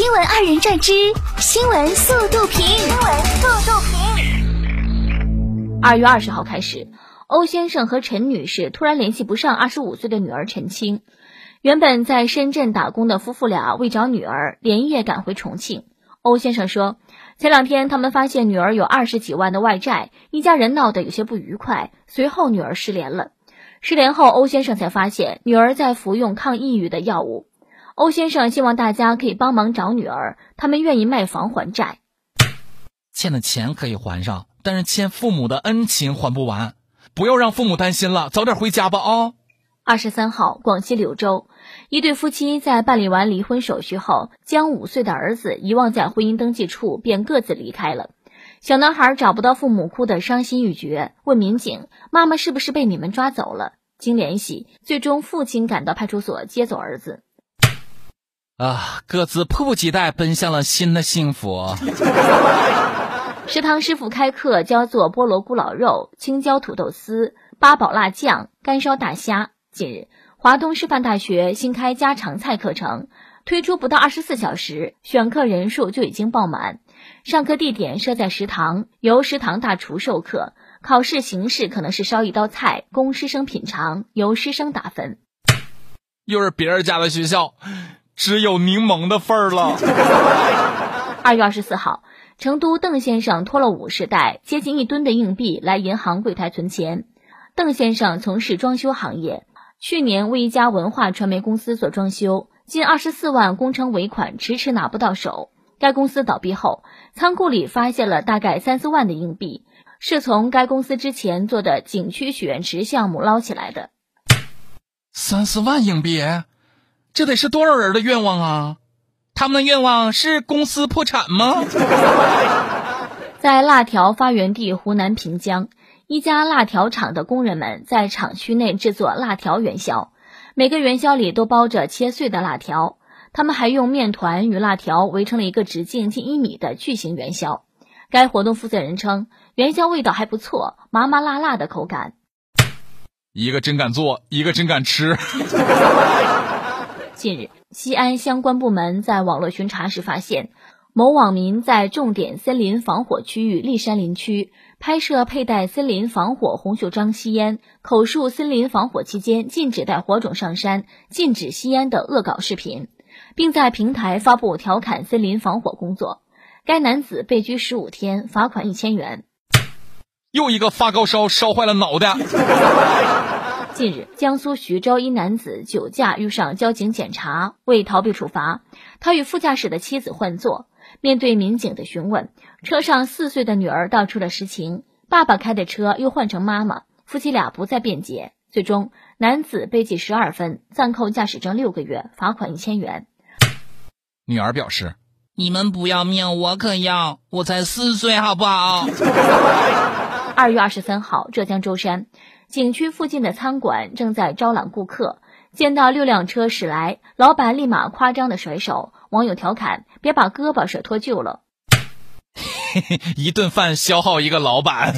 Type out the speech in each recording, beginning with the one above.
新闻二人转之新闻速度评。新闻速度评。二月二十号开始，欧先生和陈女士突然联系不上二十五岁的女儿陈青。原本在深圳打工的夫妇俩为找女儿，连夜赶回重庆。欧先生说，前两天他们发现女儿有二十几万的外债，一家人闹得有些不愉快。随后女儿失联了。失联后，欧先生才发现女儿在服用抗抑郁的药物。欧先生希望大家可以帮忙找女儿，他们愿意卖房还债。欠的钱可以还上，但是欠父母的恩情还不完。不要让父母担心了，早点回家吧啊！二十三号，广西柳州，一对夫妻在办理完离婚手续后，将五岁的儿子遗忘在婚姻登记处，便各自离开了。小男孩找不到父母，哭得伤心欲绝，问民警：“妈妈是不是被你们抓走了？”经联系，最终父亲赶到派出所接走儿子。啊，各自迫不及待奔向了新的幸福。食堂师傅开课教做菠萝咕老肉、青椒土豆丝、八宝辣酱、干烧大虾。近日，华东师范大学新开家常菜课程，推出不到二十四小时，选课人数就已经爆满。上课地点设在食堂，由食堂大厨授课。考试形式可能是烧一道菜供师生品尝，由师生打分。又是别人家的学校。只有柠檬的份儿了。二月二十四号，成都邓先生拖了五十袋，接近一吨的硬币来银行柜台存钱。邓先生从事装修行业，去年为一家文化传媒公司做装修，近二十四万工程尾款迟迟拿不到手。该公司倒闭后，仓库里发现了大概三四万的硬币，是从该公司之前做的景区许愿池项目捞起来的。三四万硬币。这得是多少人的愿望啊！他们的愿望是公司破产吗？在辣条发源地湖南平江，一家辣条厂的工人们在厂区内制作辣条元宵，每个元宵里都包着切碎的辣条。他们还用面团与辣条围成了一个直径近一米的巨型元宵。该活动负责人称，元宵味道还不错，麻麻辣辣的口感。一个真敢做，一个真敢吃。近日，西安相关部门在网络巡查时发现，某网民在重点森林防火区域立山林区拍摄佩戴森林防火红袖章吸烟、口述森林防火期间禁止带火种上山、禁止吸烟的恶搞视频，并在平台发布调侃森林防火工作。该男子被拘十五天，罚款一千元。又一个发高烧烧坏了脑袋。近日，江苏徐州一男子酒驾遇上交警检查，为逃避处罚，他与副驾驶的妻子换座。面对民警的询问，车上四岁的女儿道出了实情：爸爸开的车又换成妈妈，夫妻俩不再辩解。最终，男子被记十二分，暂扣驾驶证六个月，罚款一千元。女儿表示：“你们不要命，我可要，我才四岁，好不好？” 二月二十三号，浙江舟山。景区附近的餐馆正在招揽顾客，见到六辆车驶来，老板立马夸张的甩手。网友调侃：“别把胳膊甩脱臼了。”一顿饭消耗一个老板。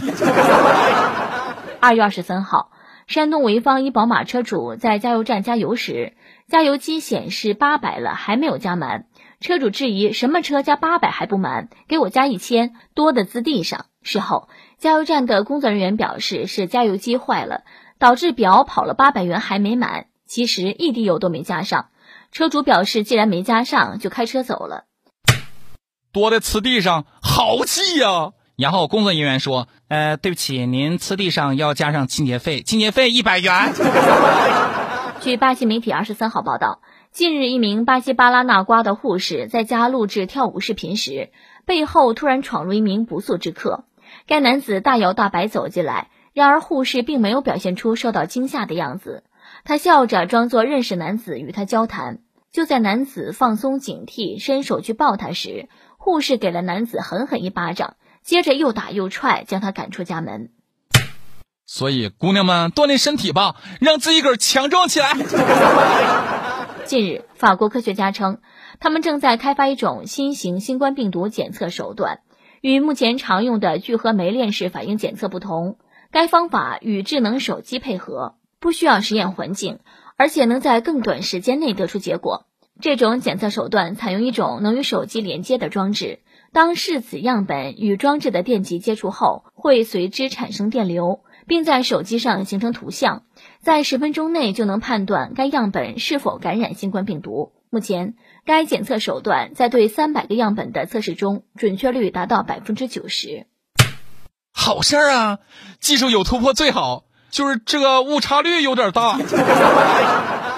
二月二十三号，山东潍坊一宝马车主在加油站加油时，加油机显示八百了，还没有加满。车主质疑：“什么车加八百还不满？给我加一千，多的滋地上。”事后，加油站的工作人员表示是加油机坏了，导致表跑了八百元还没满。其实一滴油都没加上。车主表示，既然没加上，就开车走了。多的呲地上，好气呀！然后工作人员说：“呃，对不起，您呲地上要加上清洁费，清洁费一百元。”据巴西媒体二十三号报道。近日，一名巴西巴拉那瓜的护士在家录制跳舞视频时，背后突然闯入一名不速之客。该男子大摇大摆走进来，然而护士并没有表现出受到惊吓的样子。他笑着装作认识男子与他交谈。就在男子放松警惕，伸手去抱他时，护士给了男子狠狠一巴掌，接着又打又踹，将他赶出家门。所以，姑娘们锻炼身体吧，让自己个儿强壮起来。近日，法国科学家称，他们正在开发一种新型新冠病毒检测手段，与目前常用的聚合酶链式反应检测不同。该方法与智能手机配合，不需要实验环境，而且能在更短时间内得出结果。这种检测手段采用一种能与手机连接的装置，当试子样本与装置的电极接触后，会随之产生电流，并在手机上形成图像，在十分钟内就能判断该样本是否感染新冠病毒。目前，该检测手段在对三百个样本的测试中，准确率达到百分之九十。好事儿啊！技术有突破最好，就是这个误差率有点大。